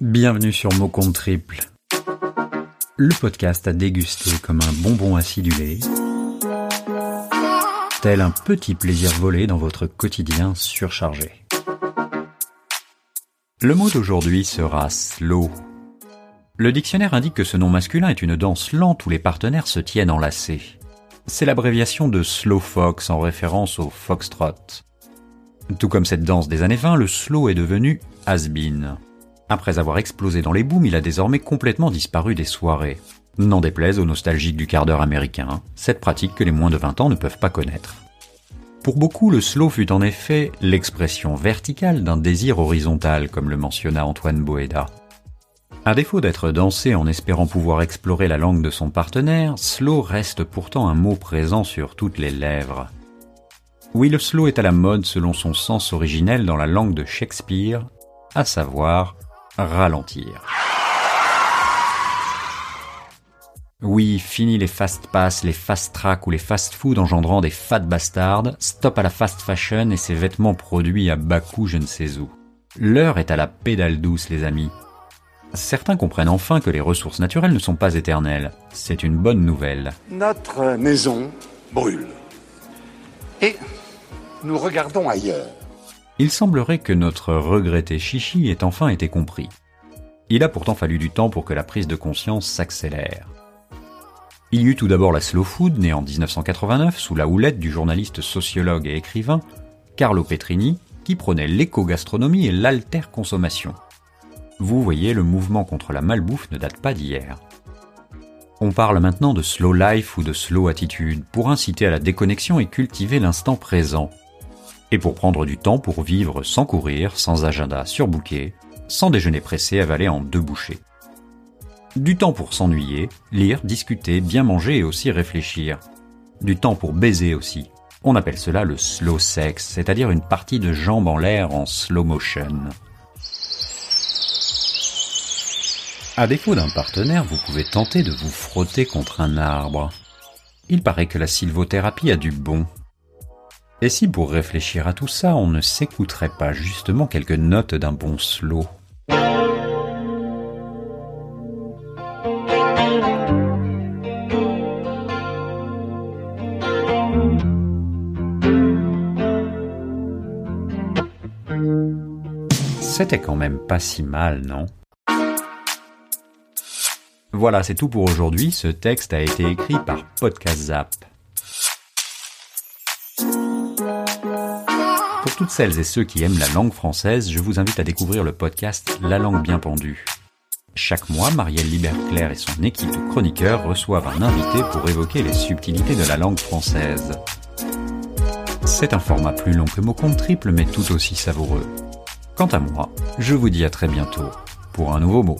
Bienvenue sur Mot Compte Triple, le podcast à déguster comme un bonbon acidulé, tel un petit plaisir volé dans votre quotidien surchargé. Le mot d'aujourd'hui sera slow. Le dictionnaire indique que ce nom masculin est une danse lente où les partenaires se tiennent enlacés. C'est l'abréviation de slow fox en référence au foxtrot. Tout comme cette danse des années 20, le slow est devenu has-been. Après avoir explosé dans les booms, il a désormais complètement disparu des soirées. N'en déplaise aux nostalgiques du quart d'heure américain, cette pratique que les moins de 20 ans ne peuvent pas connaître. Pour beaucoup, le slow fut en effet l'expression verticale d'un désir horizontal, comme le mentionna Antoine Boéda. À défaut d'être dansé en espérant pouvoir explorer la langue de son partenaire, slow reste pourtant un mot présent sur toutes les lèvres. Oui, le slow est à la mode selon son sens originel dans la langue de Shakespeare, à savoir ralentir. Oui, fini les fast pass, les fast track ou les fast food engendrant des fat bastards, stop à la fast fashion et ses vêtements produits à bas coût je ne sais où. L'heure est à la pédale douce les amis. Certains comprennent enfin que les ressources naturelles ne sont pas éternelles. C'est une bonne nouvelle. Notre maison brûle. Et nous regardons ailleurs. Il semblerait que notre regretté chichi ait enfin été compris. Il a pourtant fallu du temps pour que la prise de conscience s'accélère. Il y eut tout d'abord la slow food, née en 1989 sous la houlette du journaliste sociologue et écrivain Carlo Petrini, qui prônait l'éco-gastronomie et l'alter-consommation. Vous voyez, le mouvement contre la malbouffe ne date pas d'hier. On parle maintenant de slow life ou de slow attitude pour inciter à la déconnexion et cultiver l'instant présent, et pour prendre du temps pour vivre sans courir, sans agenda surbooké, sans déjeuner pressé avalé en deux bouchées. Du temps pour s'ennuyer, lire, discuter, bien manger et aussi réfléchir. Du temps pour baiser aussi. On appelle cela le slow sex, c'est-à-dire une partie de jambes en l'air en slow motion. À défaut d'un partenaire, vous pouvez tenter de vous frotter contre un arbre. Il paraît que la sylvothérapie a du bon, et si pour réfléchir à tout ça, on ne s'écouterait pas justement quelques notes d'un bon slow? C'était quand même pas si mal, non? Voilà, c'est tout pour aujourd'hui. Ce texte a été écrit par Podcast Zap. Toutes celles et ceux qui aiment la langue française, je vous invite à découvrir le podcast La langue bien pendue. Chaque mois, Marielle Liberclair et son équipe de chroniqueurs reçoivent un invité pour évoquer les subtilités de la langue française. C'est un format plus long que mot compte triple, mais tout aussi savoureux. Quant à moi, je vous dis à très bientôt pour un nouveau mot.